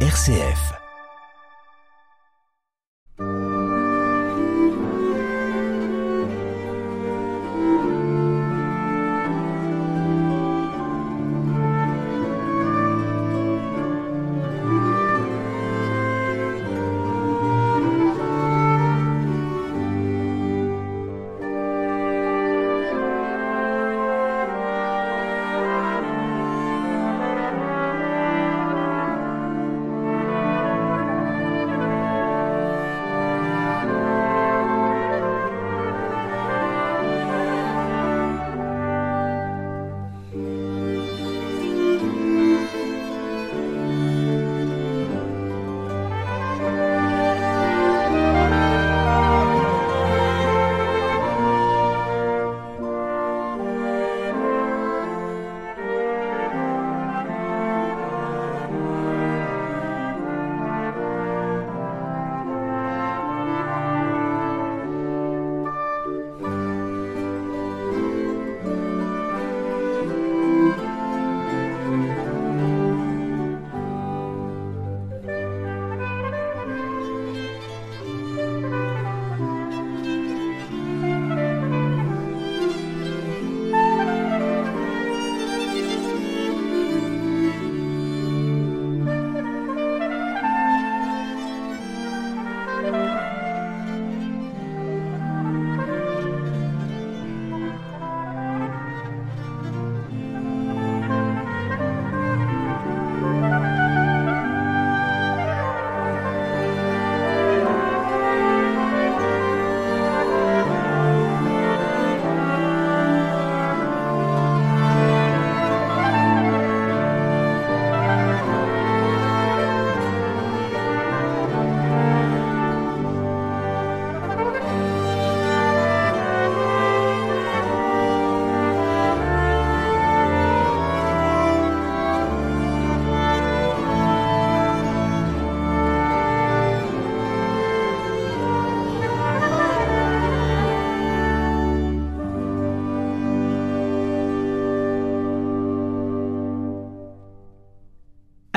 RCF.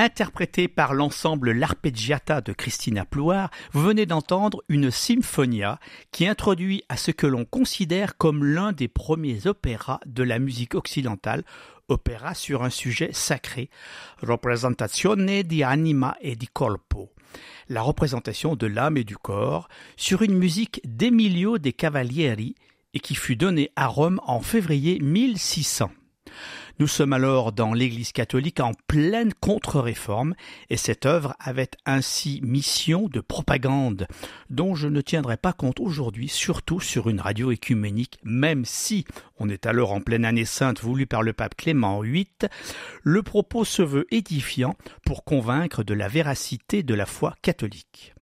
Interprété par l'ensemble L'Arpeggiata de Christina Plouard, vous venez d'entendre une symphonia qui introduit à ce que l'on considère comme l'un des premiers opéras de la musique occidentale, opéra sur un sujet sacré, Representazione di anima e di corpo, la représentation de l'âme et du corps, sur une musique d'Emilio de Cavalieri et qui fut donnée à Rome en février 1600. Nous sommes alors dans l'Église catholique en pleine contre-réforme et cette œuvre avait ainsi mission de propagande dont je ne tiendrai pas compte aujourd'hui, surtout sur une radio écuménique, même si on est alors en pleine année sainte voulue par le pape Clément VIII, le propos se veut édifiant pour convaincre de la véracité de la foi catholique.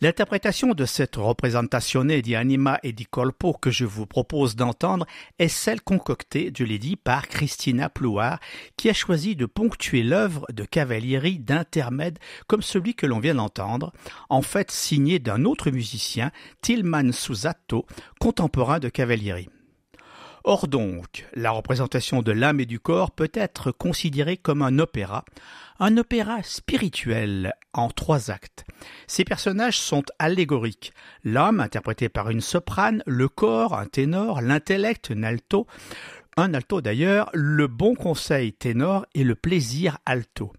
L'interprétation de cette représentatione di anima e di colpo que je vous propose d'entendre est celle concoctée, je l'ai dit, par Christina Plouard, qui a choisi de ponctuer l'œuvre de Cavalieri d'intermèdes comme celui que l'on vient d'entendre, en fait signé d'un autre musicien, Tilman Susato, contemporain de Cavalieri. Or donc, la représentation de l'âme et du corps peut être considérée comme un opéra, un opéra spirituel en trois actes. Ces personnages sont allégoriques. L'âme, interprété par une soprane, le corps, un ténor, l'intellect, un alto, un alto d'ailleurs, le bon conseil ténor et le plaisir alto.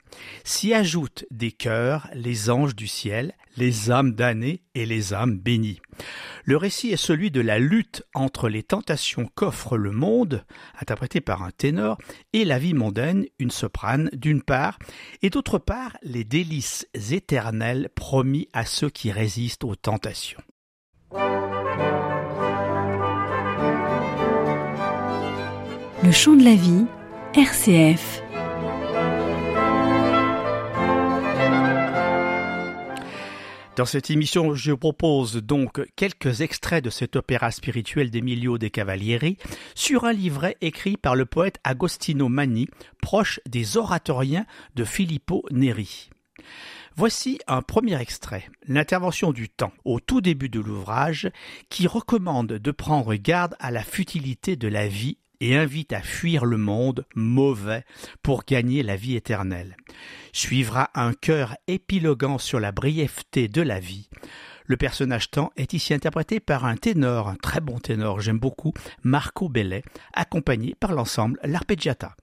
S'y ajoutent des chœurs, les anges du ciel, les âmes damnées et les âmes bénies. Le récit est celui de la lutte entre les tentations qu'offre le monde, interprété par un ténor, et la vie mondaine, une soprane, d'une part, et d'autre part les délices éternelles promis à ceux qui résistent aux tentations. Le chant de la vie, RCF. Dans cette émission, je propose donc quelques extraits de cet opéra spirituel d'Emilio de Cavalieri sur un livret écrit par le poète Agostino Manni, proche des oratoriens de Filippo Neri. Voici un premier extrait, l'intervention du temps, au tout début de l'ouvrage, qui recommande de prendre garde à la futilité de la vie et invite à fuir le monde mauvais pour gagner la vie éternelle. Suivra un cœur épiloguant sur la brièveté de la vie. Le personnage temps est ici interprété par un ténor, un très bon ténor, j'aime beaucoup, Marco Bellet, accompagné par l'ensemble L'Arpeggiata.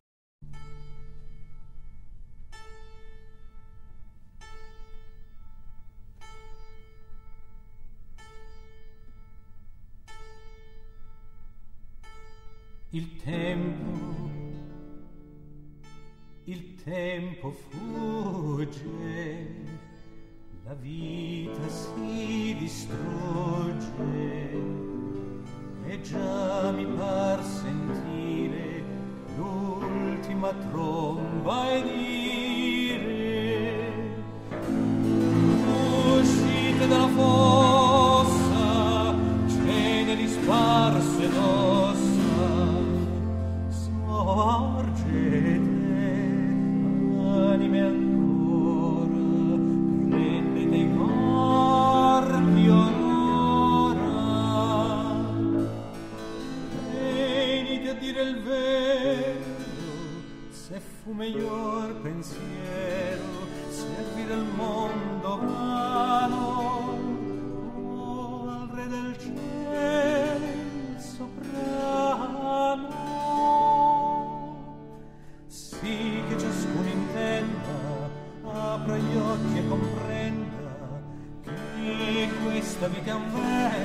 Il tempo, il tempo fugge, la vita si distrugge. E già mi par sentire l'ultima tromba e dire sì che ciascuno intenda apra gli occhi e comprenda che questa vita è un vento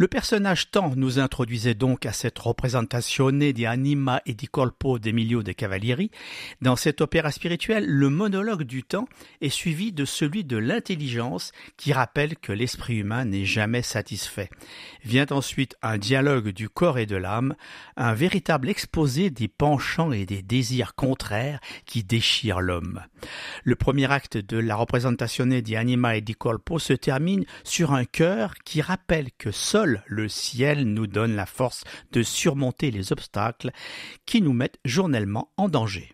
Le personnage temps nous introduisait donc à cette représentation di anima e di colpo d'Emilio de Cavalieri. Dans cet opéra spirituel, le monologue du temps est suivi de celui de l'intelligence qui rappelle que l'esprit humain n'est jamais satisfait. Vient ensuite un dialogue du corps et de l'âme, un véritable exposé des penchants et des désirs contraires qui déchirent l'homme. Le premier acte de la représentation di anima e di colpo se termine sur un cœur qui rappelle que seul le ciel nous donne la force de surmonter les obstacles qui nous mettent journellement en danger.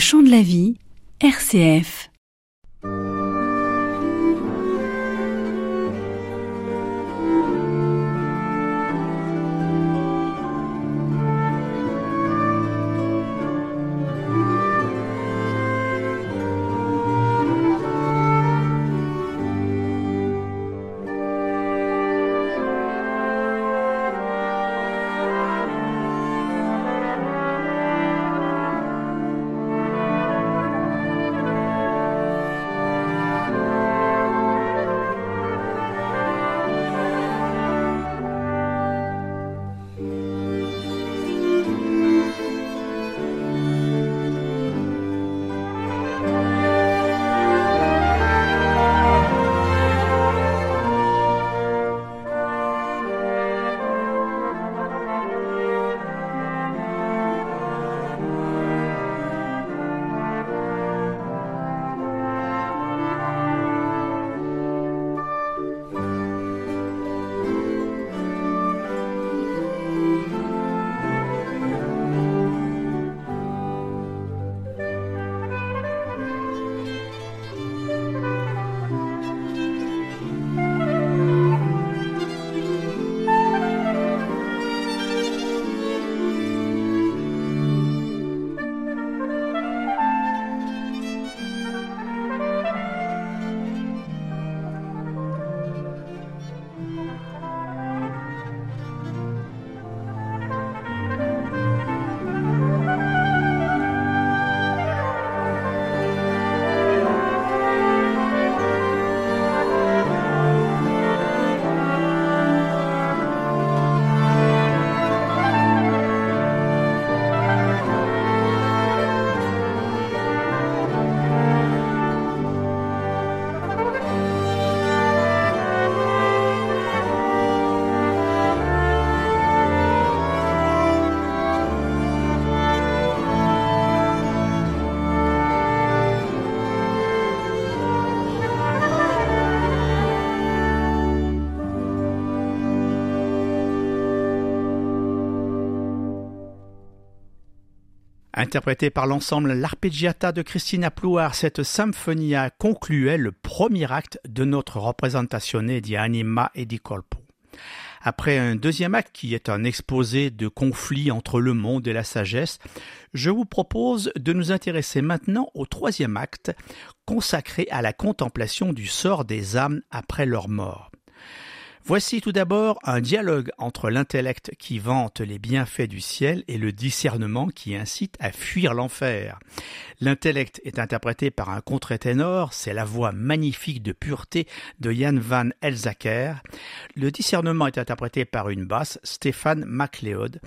Le chant de la vie, RCF. Interprétée par l'ensemble L'Arpeggiata de Christina Plouard, cette symphonia concluait le premier acte de notre représentation di Anima e di Colpo. Après un deuxième acte qui est un exposé de conflits entre le monde et la sagesse, je vous propose de nous intéresser maintenant au troisième acte consacré à la contemplation du sort des âmes après leur mort. Voici tout d'abord un dialogue entre l'intellect qui vante les bienfaits du ciel et le discernement qui incite à fuir l'enfer. L'intellect est interprété par un contre-ténor, c'est la voix magnifique de pureté de Jan van Elzaker. Le discernement est interprété par une basse, Stéphane MacLeod.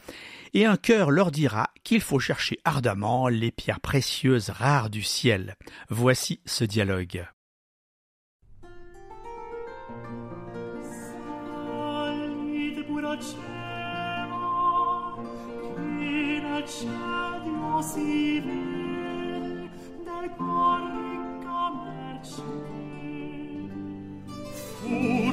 Et un cœur leur dira qu'il faut chercher ardemment les pierres précieuses rares du ciel. Voici ce dialogue. Fu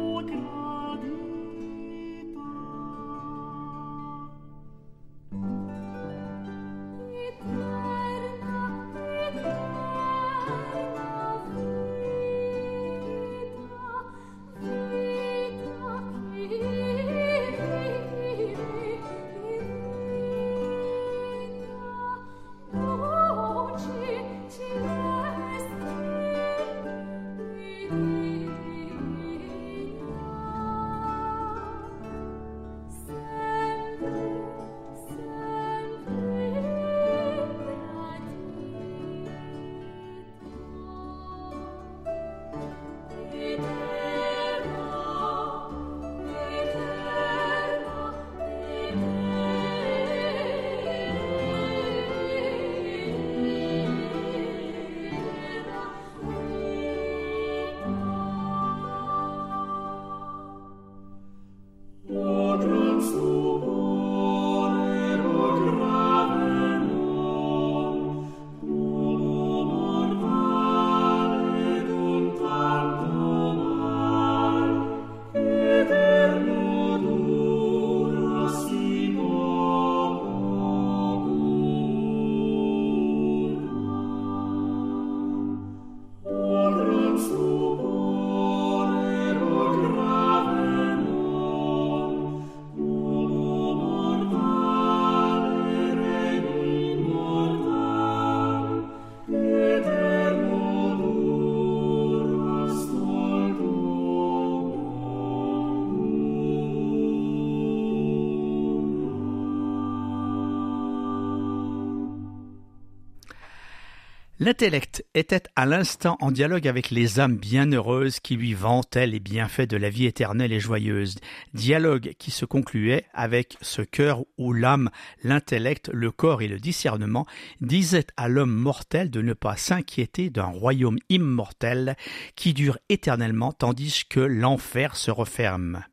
L'intellect était à l'instant en dialogue avec les âmes bienheureuses qui lui vantaient les bienfaits de la vie éternelle et joyeuse, dialogue qui se concluait avec ce cœur où l'âme, l'intellect, le corps et le discernement disaient à l'homme mortel de ne pas s'inquiéter d'un royaume immortel qui dure éternellement tandis que l'enfer se referme.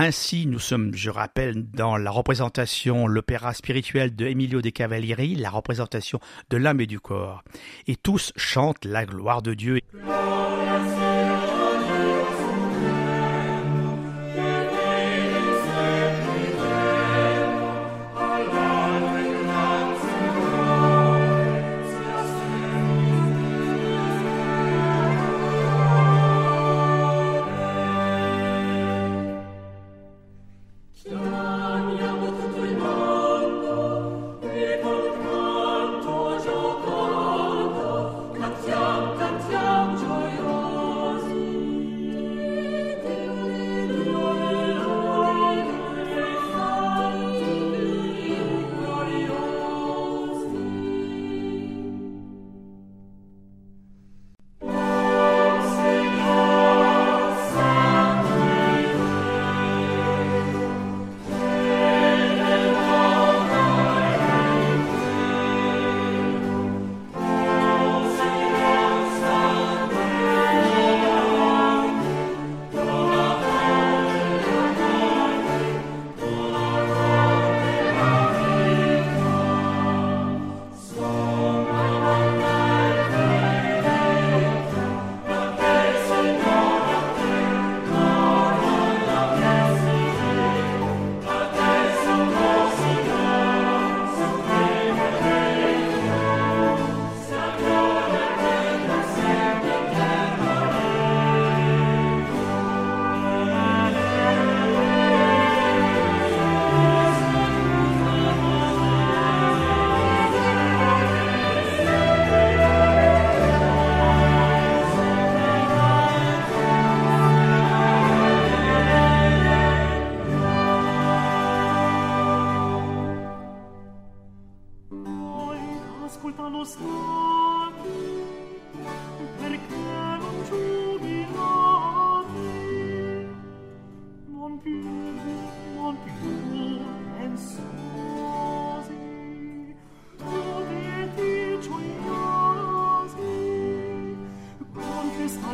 Ainsi, nous sommes, je rappelle, dans la représentation, l'opéra spirituel de Emilio de Cavalieri, la représentation de l'âme et du corps. Et tous chantent la gloire de Dieu.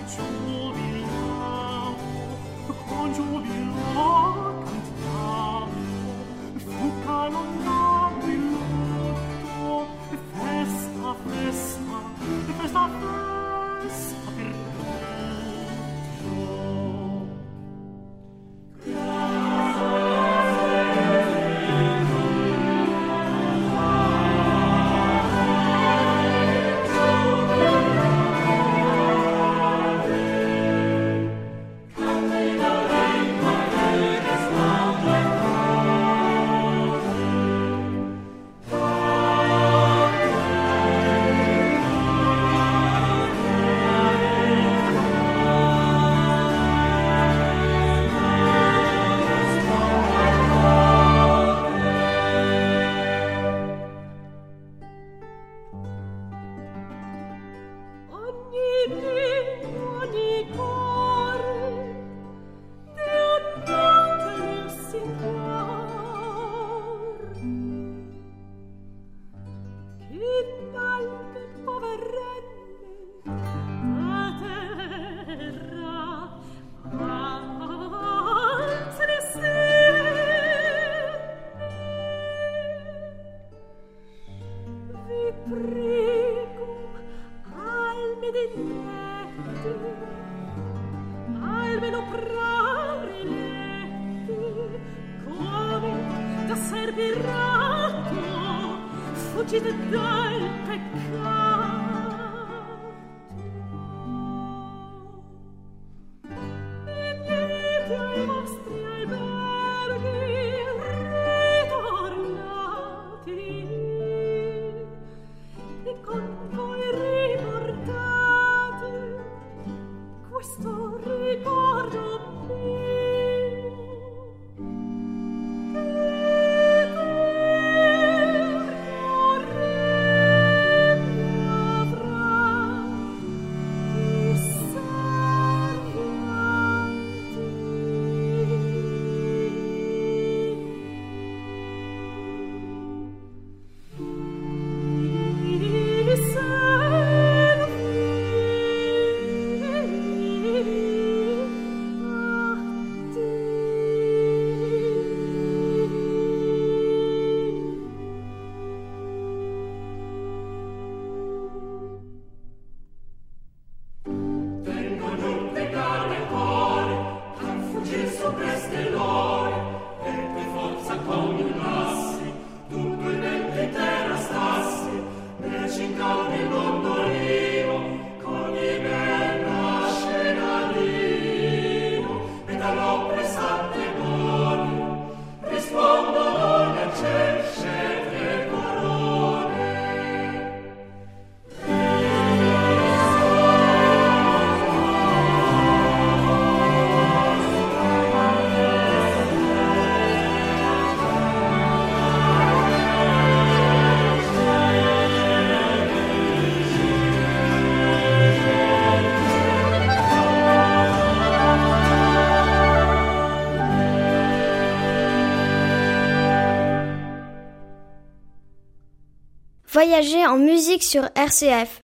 concio mio. Voyager en musique sur RCF.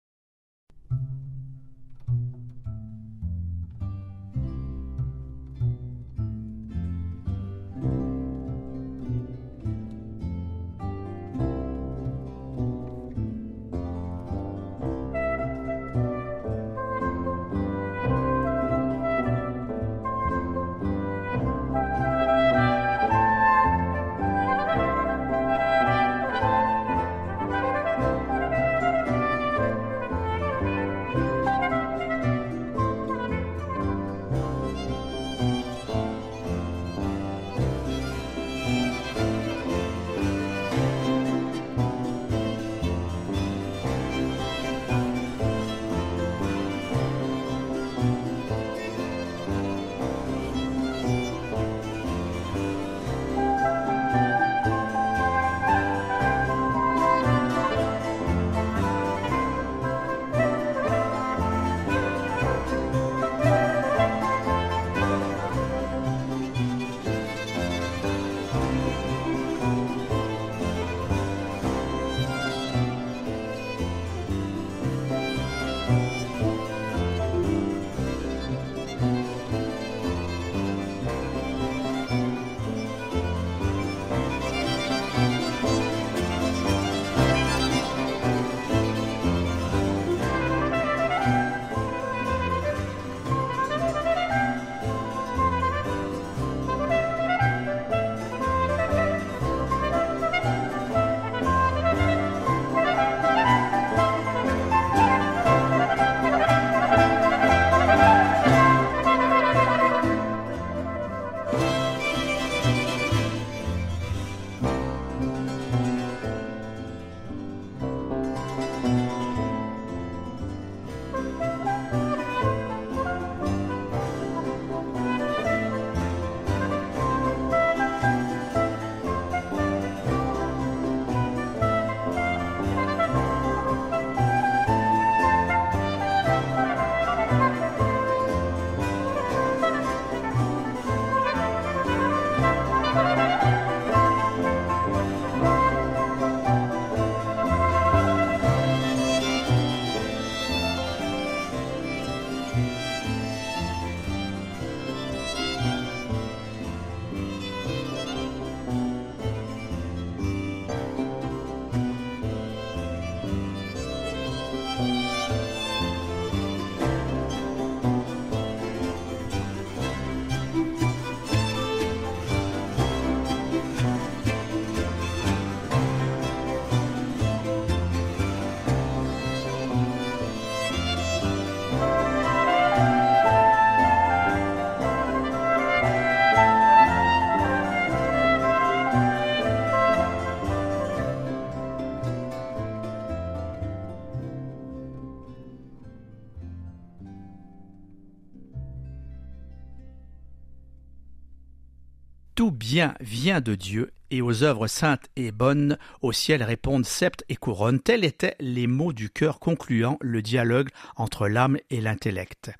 Bien vient de Dieu, et aux œuvres saintes et bonnes, au ciel répondent sceptres et couronnes. Tels étaient les mots du cœur concluant le dialogue entre l'âme et l'intellect.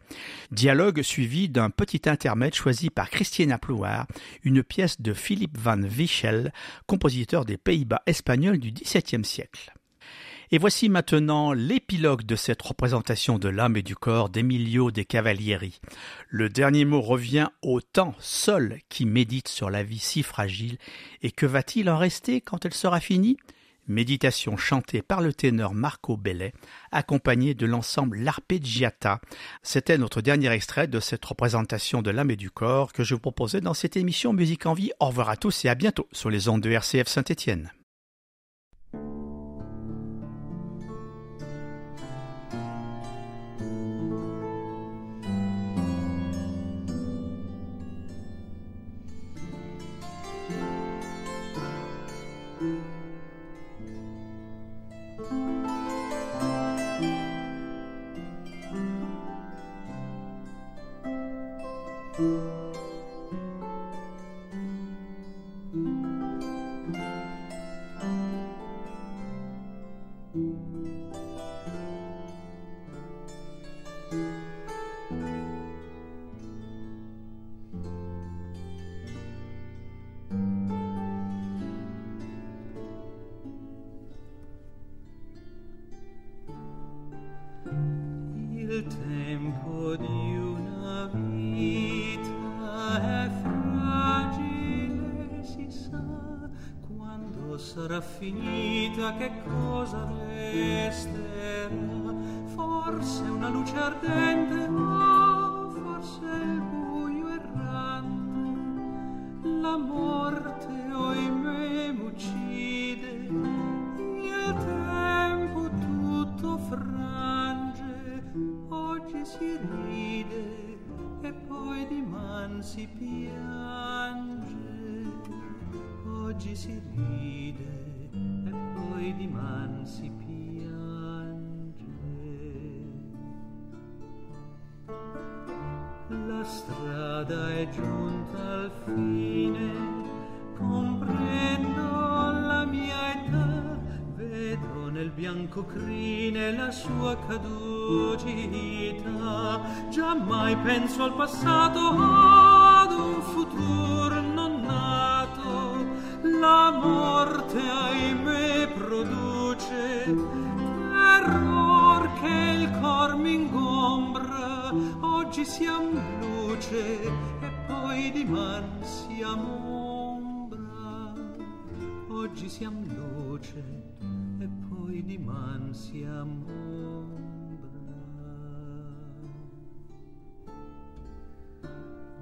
Dialogue suivi d'un petit intermède choisi par Christiane Plouard, une pièce de Philippe van Wichel, compositeur des Pays-Bas espagnols du XVIIe siècle. Et voici maintenant l'épilogue de cette représentation de l'âme et du corps d'Emilio de Cavalieri. Le dernier mot revient au temps seul qui médite sur la vie si fragile, et que va-t-il en rester quand elle sera finie? Méditation chantée par le ténor Marco Bellet, accompagné de l'ensemble L'Arpeggiata. C'était notre dernier extrait de cette représentation de l'âme et du corps que je vous proposais dans cette émission Musique en vie. Au revoir à tous et à bientôt sur les ondes de RCF Saint-Étienne. Música strada è giunta al fine, comprendo la mia età, vedo nel bianco crine la sua caducità. Giammai penso al passato, ad un futuro non nato, la morte ahimè produce terror che il cor mi ingombra, oggi siam luce e poi diman siamo ombra. Oggi siam luce e poi diman siamo ombra.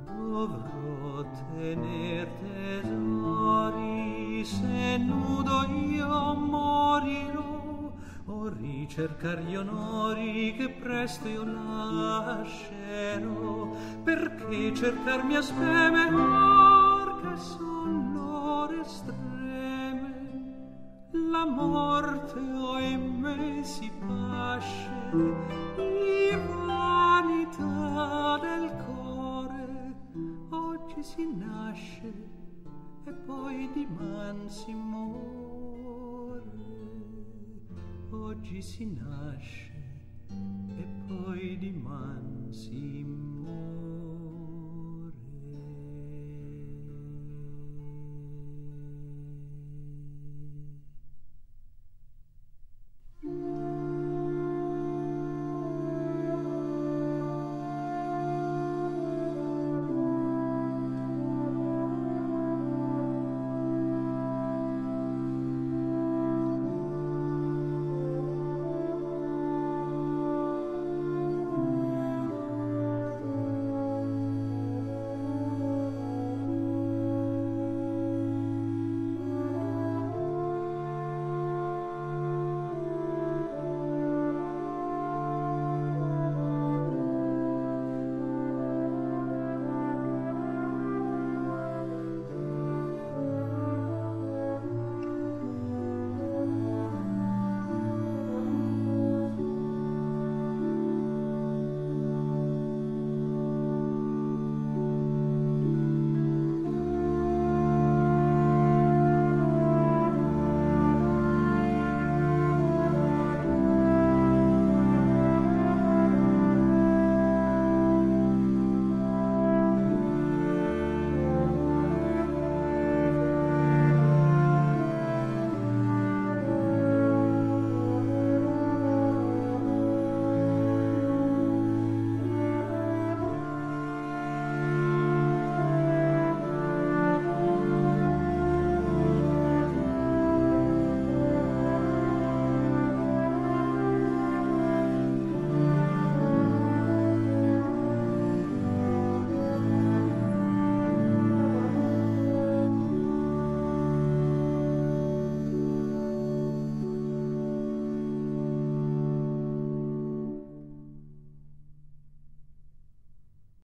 Dovrò tener tesori se nudo io o ricercar gli onori che presto io lascerò perché cercarmi a speme or che son l'ore estreme. La morte oimè si pasce di vanità del core oggi si nasce e poi diman si muore oggi si nasce e poi diman si muore